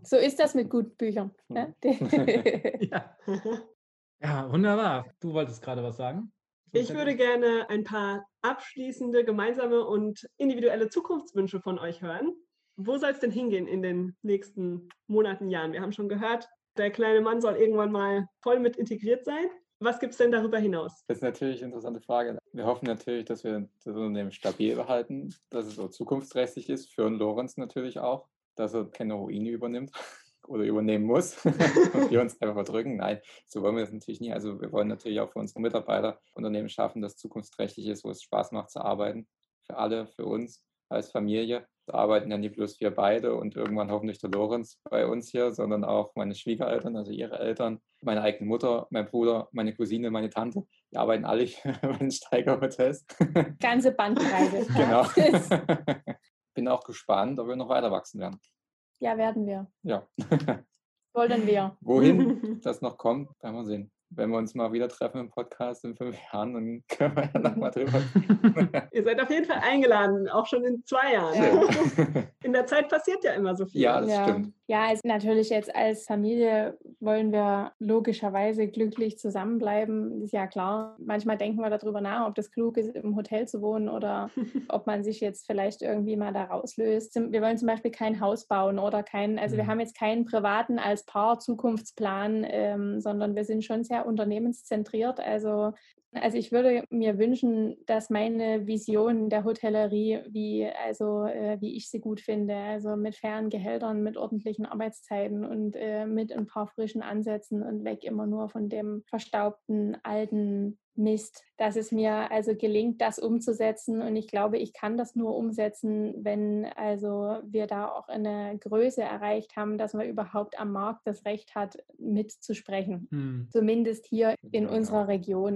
[SPEAKER 3] So ist das mit guten Büchern. Ne?
[SPEAKER 1] ja. ja, wunderbar. Du wolltest gerade was sagen?
[SPEAKER 2] Ich würde gerne ein paar abschließende, gemeinsame und individuelle Zukunftswünsche von euch hören. Wo soll es denn hingehen in den nächsten Monaten, Jahren? Wir haben schon gehört, der kleine Mann soll irgendwann mal voll mit integriert sein. Was gibt es denn darüber hinaus?
[SPEAKER 4] Das ist natürlich eine interessante Frage. Wir hoffen natürlich, dass wir das Unternehmen stabil behalten, dass es so zukunftsträchtig ist, für Lorenz natürlich auch, dass er keine Ruine übernimmt oder übernehmen muss und wir uns einfach verdrücken. Nein, so wollen wir das natürlich nie. Also wir wollen natürlich auch für unsere Mitarbeiter Unternehmen schaffen, das zukunftsträchtig ist, wo es Spaß macht zu arbeiten. Für alle, für uns als Familie arbeiten ja nicht bloß wir beide und irgendwann hoffentlich der Lorenz bei uns hier, sondern auch meine Schwiegereltern, also ihre Eltern, meine eigene Mutter, mein Bruder, meine Cousine, meine Tante. Die arbeiten alle bei den Steigerhotels.
[SPEAKER 3] Ganze Bandbreite.
[SPEAKER 4] genau. Bin auch gespannt, ob wir noch weiter wachsen werden.
[SPEAKER 3] Ja, werden wir.
[SPEAKER 4] Ja.
[SPEAKER 3] Wollen wir.
[SPEAKER 4] Wohin das noch kommt, werden wir sehen wenn wir uns mal wieder treffen im Podcast in fünf Jahren, dann können wir ja nochmal drüber.
[SPEAKER 2] Ihr seid auf jeden Fall eingeladen, auch schon in zwei Jahren. Ja. In der Zeit passiert ja immer so viel.
[SPEAKER 4] Ja, das ja. stimmt.
[SPEAKER 3] Ja, also natürlich jetzt als Familie wollen wir logischerweise glücklich zusammenbleiben. Ist ja klar. Manchmal denken wir darüber nach, ob das klug ist, im Hotel zu wohnen oder ob man sich jetzt vielleicht irgendwie mal da rauslöst. Wir wollen zum Beispiel kein Haus bauen oder kein, also wir mhm. haben jetzt keinen privaten als Paar Zukunftsplan, ähm, sondern wir sind schon sehr unternehmenszentriert. Also also ich würde mir wünschen, dass meine Vision der Hotellerie, wie, also, äh, wie ich sie gut finde, also mit fairen Gehältern, mit ordentlichen Arbeitszeiten und äh, mit ein paar frischen Ansätzen und weg immer nur von dem verstaubten alten Mist, dass es mir also gelingt, das umzusetzen. Und ich glaube, ich kann das nur umsetzen, wenn also wir da auch eine Größe erreicht haben, dass man überhaupt am Markt das Recht hat, mitzusprechen. Hm. Zumindest hier in unserer Region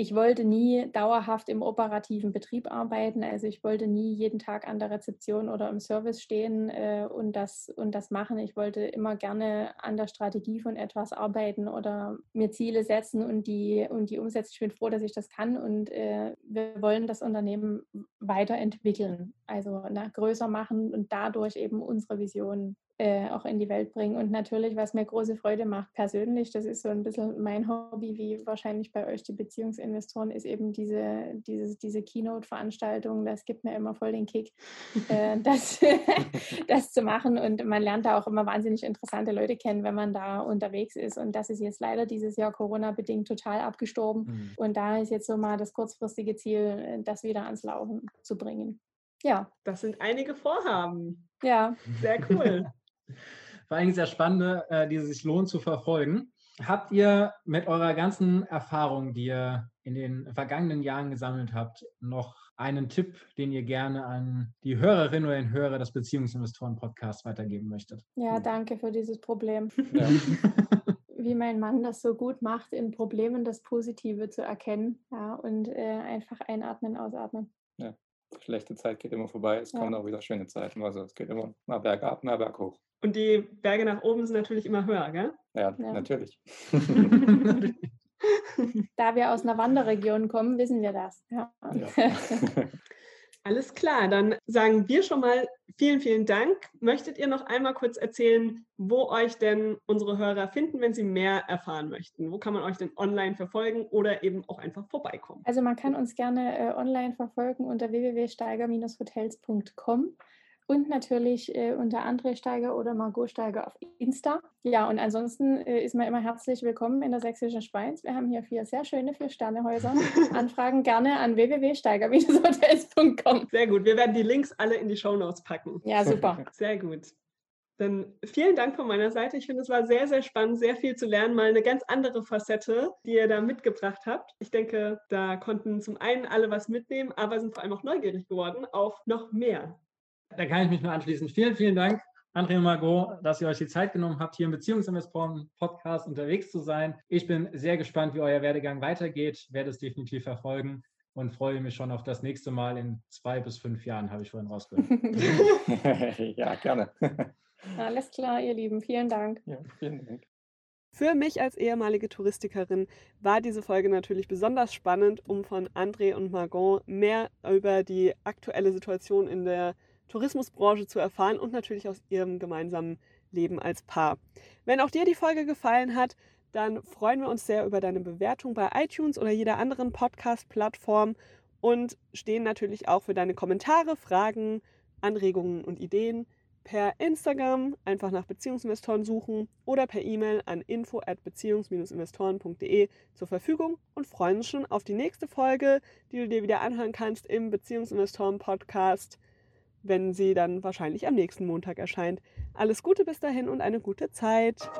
[SPEAKER 3] ich wollte nie dauerhaft im operativen Betrieb arbeiten. Also ich wollte nie jeden Tag an der Rezeption oder im Service stehen äh, und, das, und das machen. Ich wollte immer gerne an der Strategie von etwas arbeiten oder mir Ziele setzen und die, und die umsetzen. Ich bin froh, dass ich das kann und äh, wir wollen das Unternehmen weiterentwickeln, also na, größer machen und dadurch eben unsere Vision äh, auch in die Welt bringen. Und natürlich, was mir große Freude macht persönlich, das ist so ein bisschen mein Hobby, wie wahrscheinlich bei euch die Beziehungsinvestoren, ist eben diese, diese, diese Keynote-Veranstaltung. Das gibt mir immer voll den Kick, äh, das, das zu machen. Und man lernt da auch immer wahnsinnig interessante Leute kennen, wenn man da unterwegs ist. Und das ist jetzt leider dieses Jahr Corona-bedingt total abgestorben. Mhm. Und da ist jetzt so mal das kurzfristige Ziel, das wieder ans Laufen zu bringen. Ja.
[SPEAKER 2] Das sind einige Vorhaben.
[SPEAKER 3] Ja.
[SPEAKER 2] Sehr cool.
[SPEAKER 1] Vor allem sehr spannend, äh, die sich lohnt zu verfolgen. Habt ihr mit eurer ganzen Erfahrung, die ihr in den vergangenen Jahren gesammelt habt, noch einen Tipp, den ihr gerne an die Hörerinnen oder den Hörer des Beziehungsinvestoren-Podcasts weitergeben möchtet?
[SPEAKER 3] Ja, danke für dieses Problem. Ja. Wie mein Mann das so gut macht, in Problemen das Positive zu erkennen ja, und äh, einfach einatmen, ausatmen.
[SPEAKER 4] Ja, schlechte Zeit geht immer vorbei, es ja. kommen auch wieder schöne Zeiten. Also es geht immer mal bergab, mal berghoch.
[SPEAKER 2] Und die Berge nach oben sind natürlich immer höher, gell?
[SPEAKER 4] Ja, ja. natürlich.
[SPEAKER 3] da wir aus einer Wanderregion kommen, wissen wir das. Ja. ja.
[SPEAKER 2] Alles klar, dann sagen wir schon mal vielen, vielen Dank. Möchtet ihr noch einmal kurz erzählen, wo euch denn unsere Hörer finden, wenn sie mehr erfahren möchten? Wo kann man euch denn online verfolgen oder eben auch einfach vorbeikommen?
[SPEAKER 3] Also man kann uns gerne äh, online verfolgen unter www.steiger-hotels.com und natürlich äh, unter André Steiger oder Margot Steiger auf Insta. Ja, und ansonsten äh, ist man immer herzlich willkommen in der Sächsischen Schweiz. Wir haben hier vier sehr schöne Vier-Sterne-Häuser. Anfragen gerne an www.steiger-hotels.com.
[SPEAKER 2] Sehr gut. Wir werden die Links alle in die Shownotes packen.
[SPEAKER 3] Ja, super.
[SPEAKER 2] Sehr gut. Dann vielen Dank von meiner Seite. Ich finde, es war sehr, sehr spannend, sehr viel zu lernen, mal eine ganz andere Facette, die ihr da mitgebracht habt. Ich denke, da konnten zum einen alle was mitnehmen, aber sind vor allem auch neugierig geworden auf noch mehr.
[SPEAKER 1] Da kann ich mich nur anschließen. Vielen, vielen Dank, André und Margot, dass ihr euch die Zeit genommen habt, hier im Beziehungsinvestoren-Podcast unterwegs zu sein. Ich bin sehr gespannt, wie euer Werdegang weitergeht, werde es definitiv verfolgen und freue mich schon auf das nächste Mal in zwei bis fünf Jahren, habe ich vorhin rausgehört.
[SPEAKER 4] ja, gerne.
[SPEAKER 3] Alles klar, ihr Lieben. Vielen Dank.
[SPEAKER 4] Ja, vielen Dank.
[SPEAKER 2] Für mich als ehemalige Touristikerin war diese Folge natürlich besonders spannend, um von André und Margot mehr über die aktuelle Situation in der Tourismusbranche zu erfahren und natürlich aus ihrem gemeinsamen Leben als Paar. Wenn auch dir die Folge gefallen hat, dann freuen wir uns sehr über deine Bewertung bei iTunes oder jeder anderen Podcast-Plattform und stehen natürlich auch für deine Kommentare, Fragen, Anregungen und Ideen per Instagram einfach nach Beziehungsinvestoren suchen oder per E-Mail an info at beziehungs-investoren.de zur Verfügung und freuen uns schon auf die nächste Folge, die du dir wieder anhören kannst im Beziehungsinvestoren Podcast wenn sie dann wahrscheinlich am nächsten Montag erscheint. Alles Gute bis dahin und eine gute Zeit.